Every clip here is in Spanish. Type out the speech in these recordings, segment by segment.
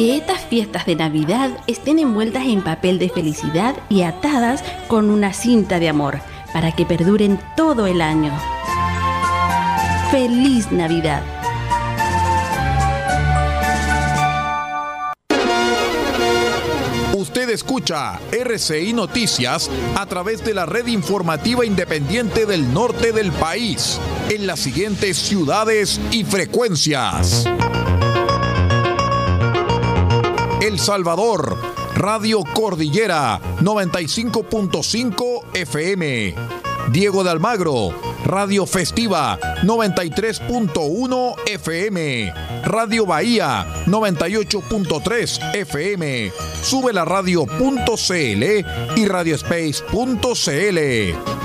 Que estas fiestas de Navidad estén envueltas en papel de felicidad y atadas con una cinta de amor, para que perduren todo el año. ¡Feliz Navidad! Usted escucha RCI Noticias a través de la red informativa independiente del norte del país, en las siguientes ciudades y frecuencias. El Salvador, Radio Cordillera 95.5 FM. Diego de Almagro, Radio Festiva 93.1 FM, Radio Bahía 98.3 FM, sube la radio.cl y radiospace.cl.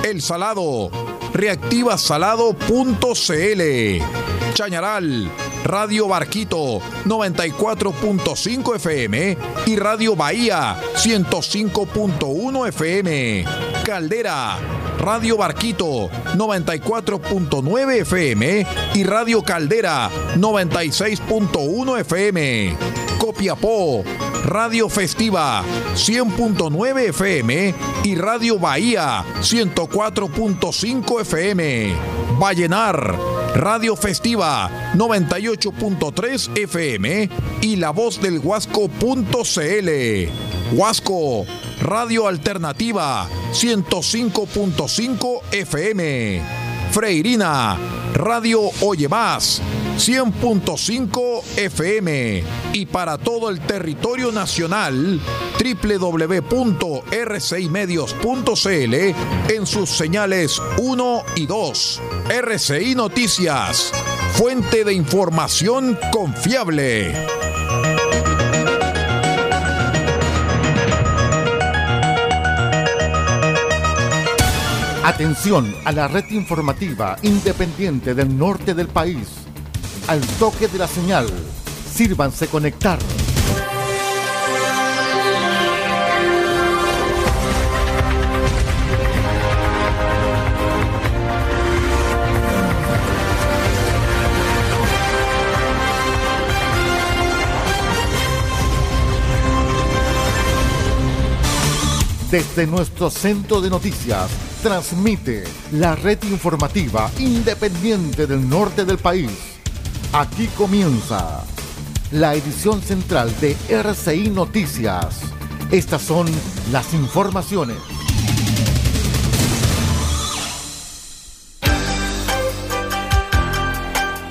El Salado, reactivasalado.cl. Chañaral, Radio Barquito 94.5 FM y Radio Bahía 105.1 FM. Caldera, Radio Barquito 94.9 FM y Radio Caldera 96.1 FM. Copiapó, Radio Festiva 100.9 FM y Radio Bahía 104.5 FM. Vallenar, Radio Festiva 98.3 FM y La Voz del Huasco.cl. Huasco, Radio Alternativa 105.5 FM. Freirina, Radio Oye Más 100.5 FM y para todo el territorio nacional www.rcimedios.cl en sus señales 1 y 2. RCI Noticias, fuente de información confiable. Atención a la red informativa independiente del norte del país. Al toque de la señal, sírvanse conectar. Desde nuestro centro de noticias, transmite la red informativa independiente del norte del país. Aquí comienza la edición central de RCI Noticias. Estas son las informaciones.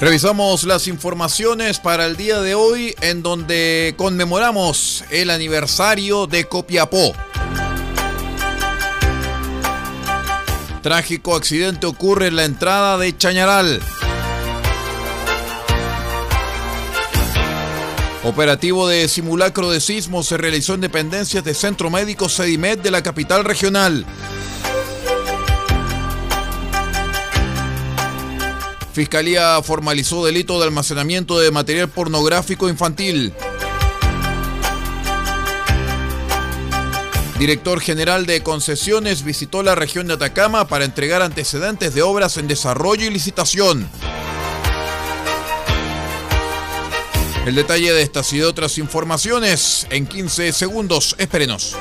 Revisamos las informaciones para el día de hoy en donde conmemoramos el aniversario de Copiapó. Trágico accidente ocurre en la entrada de Chañaral. Operativo de simulacro de sismo se realizó en dependencias de Centro Médico Sedimet de la capital regional. Fiscalía formalizó delito de almacenamiento de material pornográfico infantil. Director General de Concesiones visitó la región de Atacama para entregar antecedentes de obras en desarrollo y licitación. El detalle de estas y de otras informaciones en 15 segundos. Espérenos.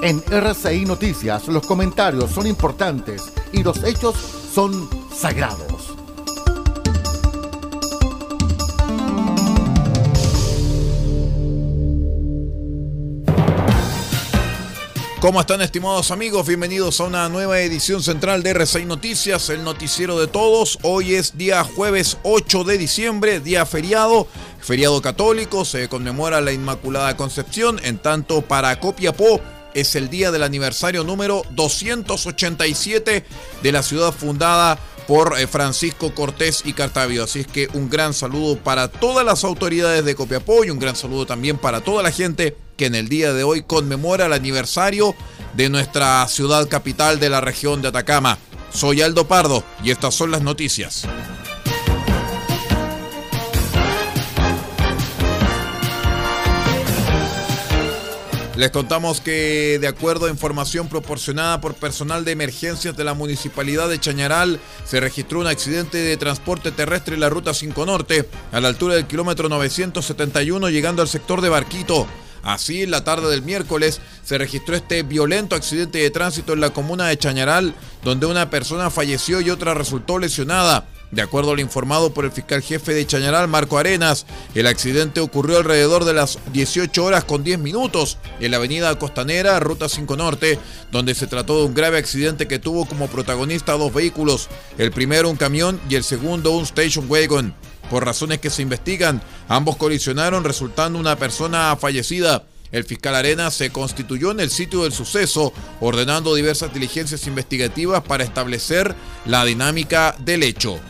En RCI Noticias los comentarios son importantes y los hechos son sagrados. ¿Cómo están estimados amigos? Bienvenidos a una nueva edición central de RCI Noticias, el noticiero de todos. Hoy es día jueves 8 de diciembre, día feriado, feriado católico, se conmemora la Inmaculada Concepción, en tanto para Copiapó es el día del aniversario número 287 de la ciudad fundada por eh, Francisco Cortés y Cartavio. Así es que un gran saludo para todas las autoridades de Copiapó y un gran saludo también para toda la gente que en el día de hoy conmemora el aniversario de nuestra ciudad capital de la región de Atacama. Soy Aldo Pardo y estas son las noticias. Les contamos que de acuerdo a información proporcionada por personal de emergencias de la Municipalidad de Chañaral, se registró un accidente de transporte terrestre en la Ruta 5 Norte, a la altura del kilómetro 971 llegando al sector de Barquito. Así, en la tarde del miércoles se registró este violento accidente de tránsito en la comuna de Chañaral, donde una persona falleció y otra resultó lesionada. De acuerdo al informado por el fiscal jefe de Chañaral, Marco Arenas, el accidente ocurrió alrededor de las 18 horas con 10 minutos en la avenida Costanera, Ruta 5 Norte, donde se trató de un grave accidente que tuvo como protagonista dos vehículos, el primero un camión y el segundo un station wagon. Por razones que se investigan, ambos colisionaron resultando una persona fallecida. El fiscal Arenas se constituyó en el sitio del suceso, ordenando diversas diligencias investigativas para establecer la dinámica del hecho.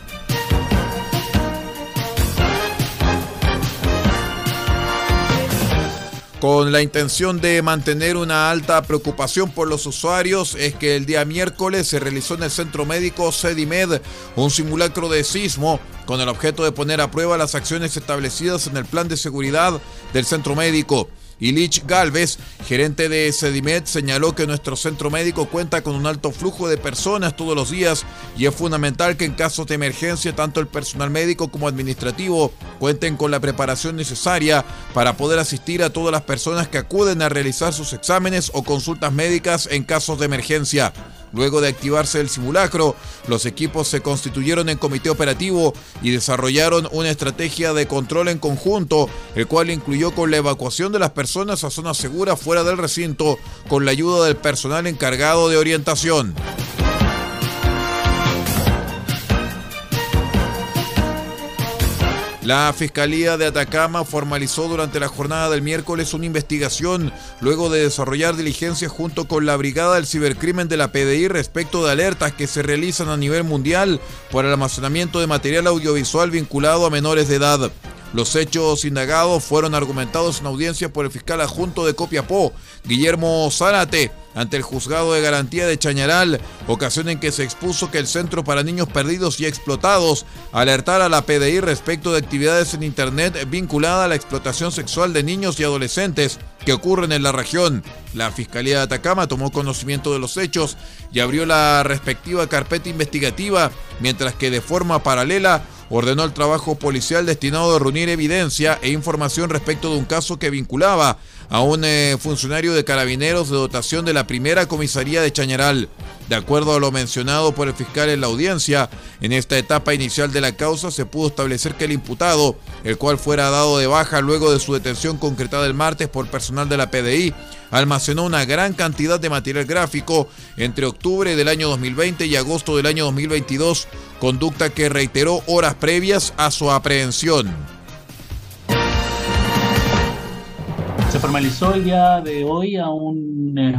Con la intención de mantener una alta preocupación por los usuarios, es que el día miércoles se realizó en el centro médico Sedimed un simulacro de sismo con el objeto de poner a prueba las acciones establecidas en el plan de seguridad del centro médico. Ilich Galvez, gerente de Sedimed, señaló que nuestro centro médico cuenta con un alto flujo de personas todos los días y es fundamental que en casos de emergencia tanto el personal médico como administrativo cuenten con la preparación necesaria para poder asistir a todas las personas que acuden a realizar sus exámenes o consultas médicas en casos de emergencia. Luego de activarse el simulacro, los equipos se constituyeron en comité operativo y desarrollaron una estrategia de control en conjunto, el cual incluyó con la evacuación de las personas a zonas seguras fuera del recinto, con la ayuda del personal encargado de orientación. La Fiscalía de Atacama formalizó durante la jornada del miércoles una investigación luego de desarrollar diligencias junto con la Brigada del Cibercrimen de la PDI respecto de alertas que se realizan a nivel mundial por el almacenamiento de material audiovisual vinculado a menores de edad. Los hechos indagados fueron argumentados en audiencia por el fiscal adjunto de Copiapó, Guillermo Zárate, ante el juzgado de garantía de Chañaral, ocasión en que se expuso que el Centro para Niños Perdidos y Explotados alertara a la PDI respecto de actividades en Internet vinculadas a la explotación sexual de niños y adolescentes que ocurren en la región. La Fiscalía de Atacama tomó conocimiento de los hechos y abrió la respectiva carpeta investigativa, mientras que de forma paralela ordenó el trabajo policial destinado a reunir evidencia e información respecto de un caso que vinculaba a un eh, funcionario de carabineros de dotación de la primera comisaría de Chañaral. De acuerdo a lo mencionado por el fiscal en la audiencia, en esta etapa inicial de la causa se pudo establecer que el imputado, el cual fuera dado de baja luego de su detención concretada el martes por personal de la PDI, almacenó una gran cantidad de material gráfico entre octubre del año 2020 y agosto del año 2022, conducta que reiteró horas previas a su aprehensión. Se formalizó el día de hoy a eh,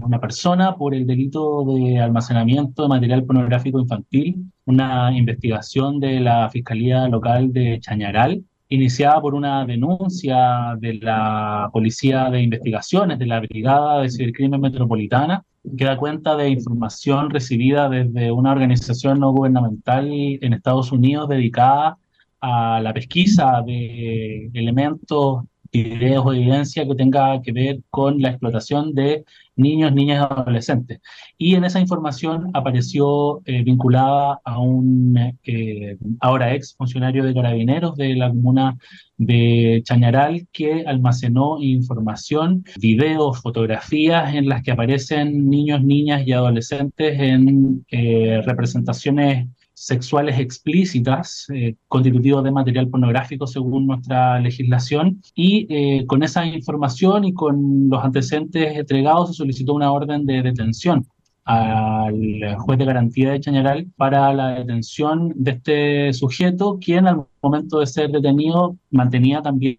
una persona por el delito de almacenamiento de material pornográfico infantil, una investigación de la Fiscalía Local de Chañaral, iniciada por una denuncia de la Policía de Investigaciones de la Brigada de Cibercrimen Metropolitana, que da cuenta de información recibida desde una organización no gubernamental en Estados Unidos dedicada a la pesquisa de elementos videos o evidencia que tenga que ver con la explotación de niños, niñas y adolescentes. Y en esa información apareció eh, vinculada a un eh, ahora ex funcionario de carabineros de la comuna de Chañaral que almacenó información, videos, fotografías en las que aparecen niños, niñas y adolescentes en eh, representaciones sexuales explícitas, eh, constitutivos de material pornográfico según nuestra legislación, y eh, con esa información y con los antecedentes entregados se solicitó una orden de detención al juez de garantía de Chañaral para la detención de este sujeto, quien al momento de ser detenido mantenía también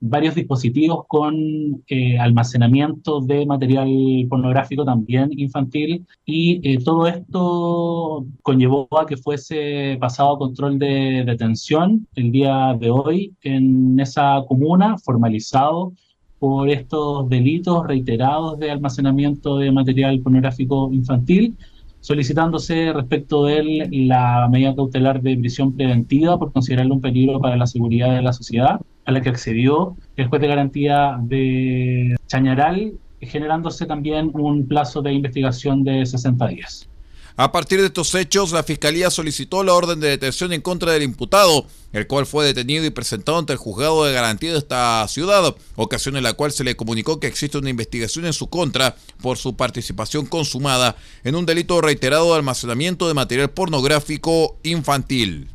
varios dispositivos con eh, almacenamiento de material pornográfico también infantil. Y eh, todo esto conllevó a que fuese pasado a control de detención el día de hoy en esa comuna, formalizado por estos delitos reiterados de almacenamiento de material pornográfico infantil solicitándose respecto de él la medida cautelar de prisión preventiva por considerarlo un peligro para la seguridad de la sociedad a la que accedió el juez de garantía de Chañaral, generándose también un plazo de investigación de 60 días. A partir de estos hechos, la Fiscalía solicitó la orden de detención en contra del imputado, el cual fue detenido y presentado ante el juzgado de garantía de esta ciudad, ocasión en la cual se le comunicó que existe una investigación en su contra por su participación consumada en un delito reiterado de almacenamiento de material pornográfico infantil.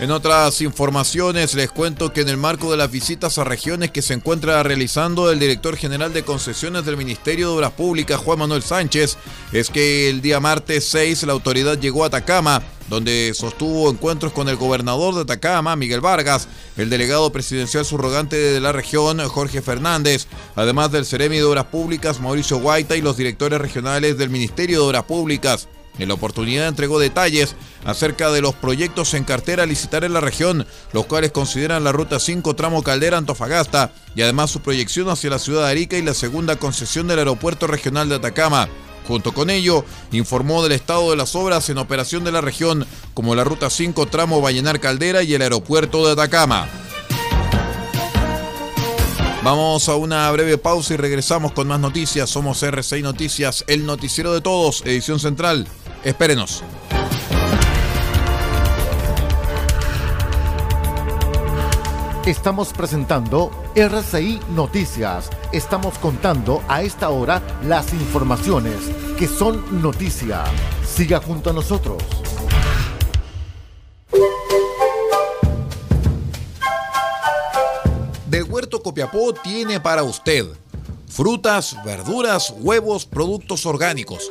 En otras informaciones les cuento que en el marco de las visitas a regiones que se encuentra realizando el director general de concesiones del Ministerio de Obras Públicas, Juan Manuel Sánchez, es que el día martes 6 la autoridad llegó a Atacama, donde sostuvo encuentros con el gobernador de Atacama, Miguel Vargas, el delegado presidencial subrogante de la región, Jorge Fernández, además del Ceremi de Obras Públicas, Mauricio Guaita, y los directores regionales del Ministerio de Obras Públicas. En la oportunidad entregó detalles acerca de los proyectos en cartera a licitar en la región, los cuales consideran la Ruta 5 tramo Caldera Antofagasta y además su proyección hacia la ciudad de Arica y la segunda concesión del Aeropuerto Regional de Atacama. Junto con ello, informó del estado de las obras en operación de la región, como la Ruta 5 tramo Vallenar Caldera y el Aeropuerto de Atacama. Vamos a una breve pausa y regresamos con más noticias. Somos R6 Noticias, el noticiero de todos, edición central. Espérenos. Estamos presentando RCI Noticias. Estamos contando a esta hora las informaciones que son noticia. Siga junto a nosotros. Del Huerto Copiapó tiene para usted frutas, verduras, huevos, productos orgánicos.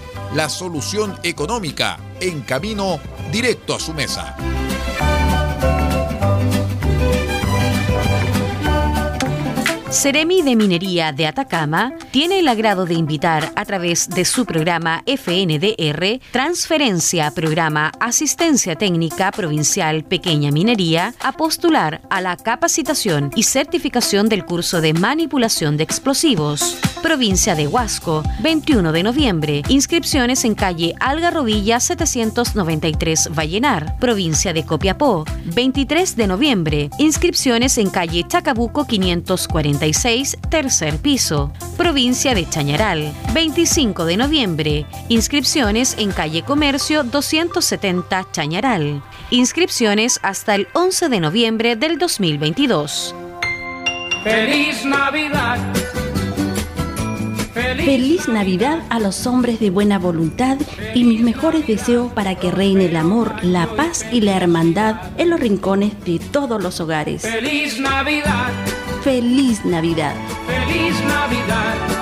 la solución económica en camino directo a su mesa. Ceremi de Minería de Atacama tiene el agrado de invitar a través de su programa FNDR Transferencia Programa Asistencia Técnica Provincial Pequeña Minería a postular a la capacitación y certificación del curso de manipulación de explosivos. Provincia de Huasco, 21 de noviembre. Inscripciones en calle Algarrobilla 793 Vallenar. Provincia de Copiapó, 23 de noviembre. Inscripciones en calle Chacabuco 546 tercer piso. Provincia de Chañaral, 25 de noviembre. Inscripciones en calle Comercio 270 Chañaral. Inscripciones hasta el 11 de noviembre del 2022. ¡Feliz Navidad! Feliz Navidad a los hombres de buena voluntad y mis mejores deseos para que reine el amor, la paz y la hermandad en los rincones de todos los hogares. ¡Feliz Navidad! Feliz Navidad. ¡Feliz Navidad!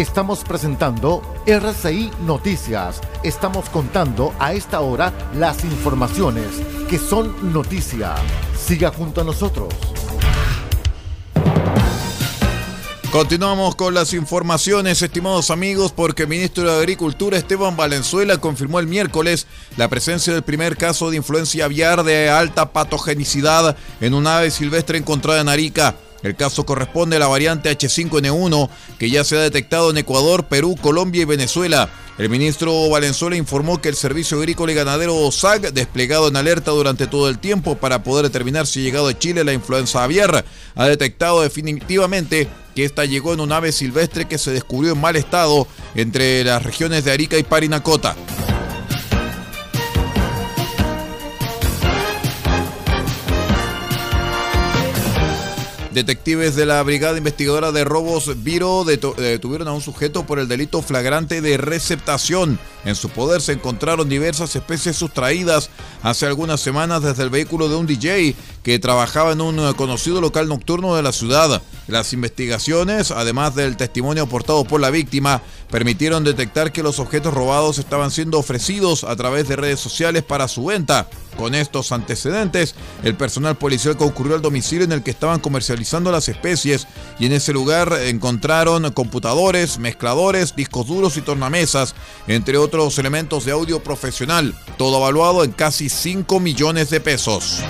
Estamos presentando RCI Noticias. Estamos contando a esta hora las informaciones que son noticia. Siga junto a nosotros. Continuamos con las informaciones, estimados amigos, porque el ministro de Agricultura Esteban Valenzuela confirmó el miércoles la presencia del primer caso de influencia aviar de alta patogenicidad en un ave silvestre encontrada en Arica. El caso corresponde a la variante H5N1 que ya se ha detectado en Ecuador, Perú, Colombia y Venezuela. El ministro Valenzuela informó que el Servicio Agrícola y Ganadero SAG, desplegado en alerta durante todo el tiempo para poder determinar si ha llegado a Chile la influenza aviar, ha detectado definitivamente que esta llegó en un ave silvestre que se descubrió en mal estado entre las regiones de Arica y Parinacota. Detectives de la Brigada Investigadora de Robos Viro detuvieron a un sujeto por el delito flagrante de receptación. En su poder se encontraron diversas especies sustraídas hace algunas semanas desde el vehículo de un DJ que trabajaba en un conocido local nocturno de la ciudad. Las investigaciones, además del testimonio aportado por la víctima, permitieron detectar que los objetos robados estaban siendo ofrecidos a través de redes sociales para su venta. Con estos antecedentes, el personal policial concurrió al domicilio en el que estaban comercializando las especies y en ese lugar encontraron computadores, mezcladores, discos duros y tornamesas, entre otros elementos de audio profesional, todo evaluado en casi 5 millones de pesos.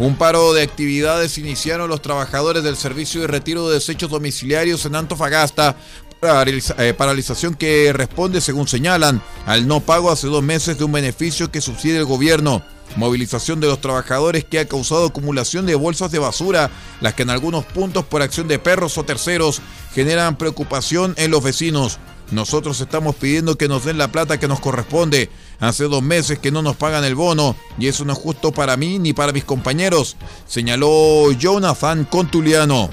Un paro de actividades iniciaron los trabajadores del Servicio de Retiro de Desechos Domiciliarios en Antofagasta eh, paralización que responde, según señalan, al no pago hace dos meses de un beneficio que subsidia el gobierno. Movilización de los trabajadores que ha causado acumulación de bolsas de basura, las que en algunos puntos por acción de perros o terceros generan preocupación en los vecinos. Nosotros estamos pidiendo que nos den la plata que nos corresponde. Hace dos meses que no nos pagan el bono y eso no es justo para mí ni para mis compañeros, señaló Jonathan Contuliano.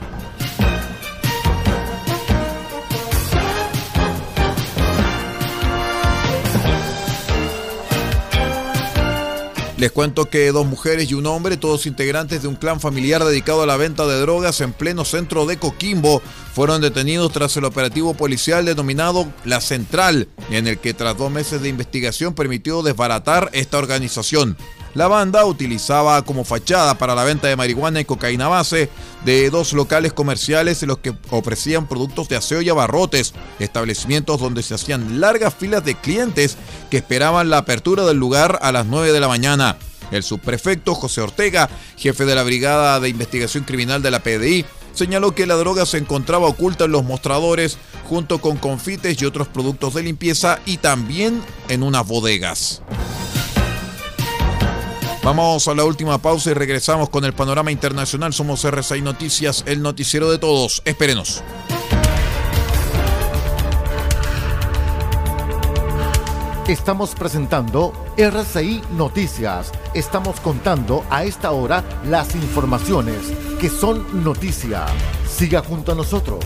Les cuento que dos mujeres y un hombre, todos integrantes de un clan familiar dedicado a la venta de drogas en pleno centro de Coquimbo, fueron detenidos tras el operativo policial denominado La Central, en el que tras dos meses de investigación permitió desbaratar esta organización. La banda utilizaba como fachada para la venta de marihuana y cocaína base de dos locales comerciales en los que ofrecían productos de aseo y abarrotes, establecimientos donde se hacían largas filas de clientes que esperaban la apertura del lugar a las 9 de la mañana. El subprefecto José Ortega, jefe de la Brigada de Investigación Criminal de la PDI, señaló que la droga se encontraba oculta en los mostradores junto con confites y otros productos de limpieza y también en unas bodegas. Vamos a la última pausa y regresamos con el panorama internacional. Somos RCI Noticias, el noticiero de todos. Espérenos. Estamos presentando RCI Noticias. Estamos contando a esta hora las informaciones que son noticia. Siga junto a nosotros.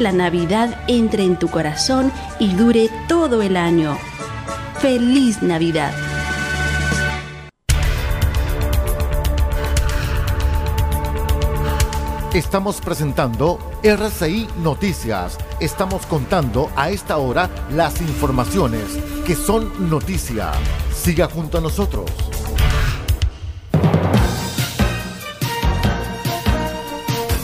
Que la Navidad entre en tu corazón y dure todo el año. ¡Feliz Navidad! Estamos presentando RCI Noticias. Estamos contando a esta hora las informaciones que son noticia. Siga junto a nosotros.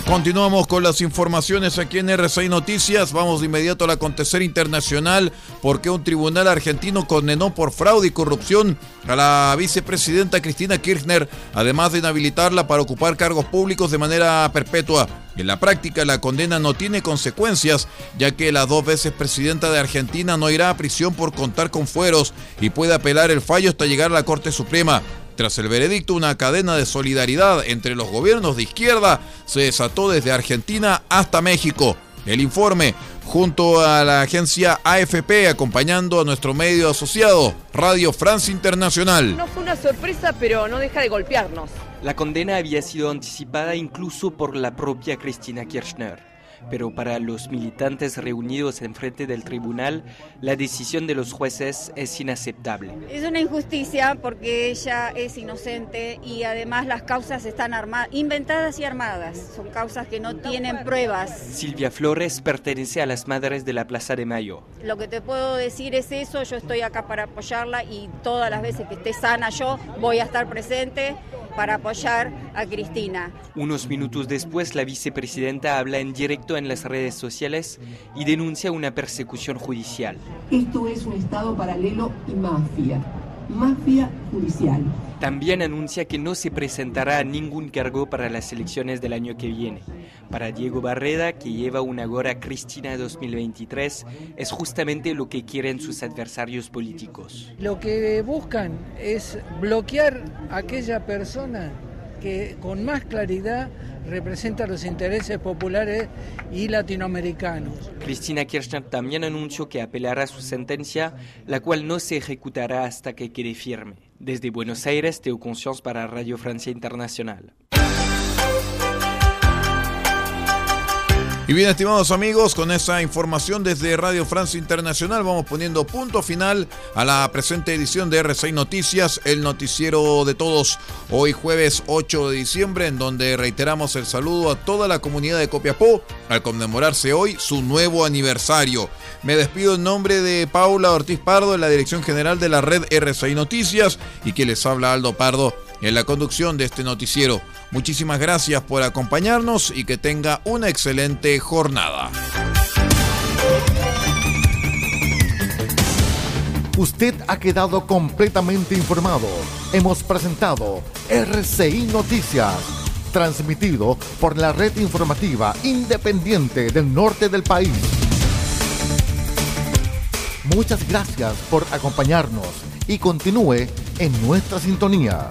Continuamos con las informaciones aquí en RCI Noticias. Vamos de inmediato al acontecer internacional porque un tribunal argentino condenó por fraude y corrupción a la vicepresidenta Cristina Kirchner, además de inhabilitarla para ocupar cargos públicos de manera perpetua. En la práctica, la condena no tiene consecuencias, ya que la dos veces presidenta de Argentina no irá a prisión por contar con fueros y puede apelar el fallo hasta llegar a la Corte Suprema. Tras el veredicto, una cadena de solidaridad entre los gobiernos de izquierda se desató desde Argentina hasta México. el informe junto a la agencia AFP acompañando a nuestro medio asociado, Radio France Internacional. No fue una sorpresa, pero no deja de golpearnos. La condena había sido anticipada incluso por la propia Cristina Kirchner pero para los militantes reunidos en frente del tribunal, la decisión de los jueces es inaceptable. Es una injusticia porque ella es inocente y además las causas están inventadas y armadas. Son causas que no tienen pruebas. Silvia Flores pertenece a las Madres de la Plaza de Mayo. Lo que te puedo decir es eso, yo estoy acá para apoyarla y todas las veces que esté sana yo voy a estar presente para apoyar a Cristina. Unos minutos después, la vicepresidenta habla en directo en las redes sociales y denuncia una persecución judicial. Esto es un Estado paralelo y mafia, mafia judicial. También anuncia que no se presentará ningún cargo para las elecciones del año que viene. Para Diego Barreda, que lleva una gora Cristina 2023, es justamente lo que quieren sus adversarios políticos. Lo que buscan es bloquear a aquella persona que con más claridad representa los intereses populares y latinoamericanos. Cristina Kirchner también anunció que apelará su sentencia, la cual no se ejecutará hasta que quede firme. Desde Buenos Aires, Teo Conscience para Radio Francia Internacional. Y bien, estimados amigos, con esa información desde Radio Francia Internacional vamos poniendo punto final a la presente edición de R6 Noticias, el noticiero de todos, hoy jueves 8 de diciembre, en donde reiteramos el saludo a toda la comunidad de Copiapó al conmemorarse hoy su nuevo aniversario. Me despido en nombre de Paula Ortiz Pardo, en la dirección general de la red R6 Noticias, y que les habla Aldo Pardo en la conducción de este noticiero. Muchísimas gracias por acompañarnos y que tenga una excelente jornada. Usted ha quedado completamente informado. Hemos presentado RCI Noticias, transmitido por la red informativa independiente del norte del país. Muchas gracias por acompañarnos y continúe en nuestra sintonía.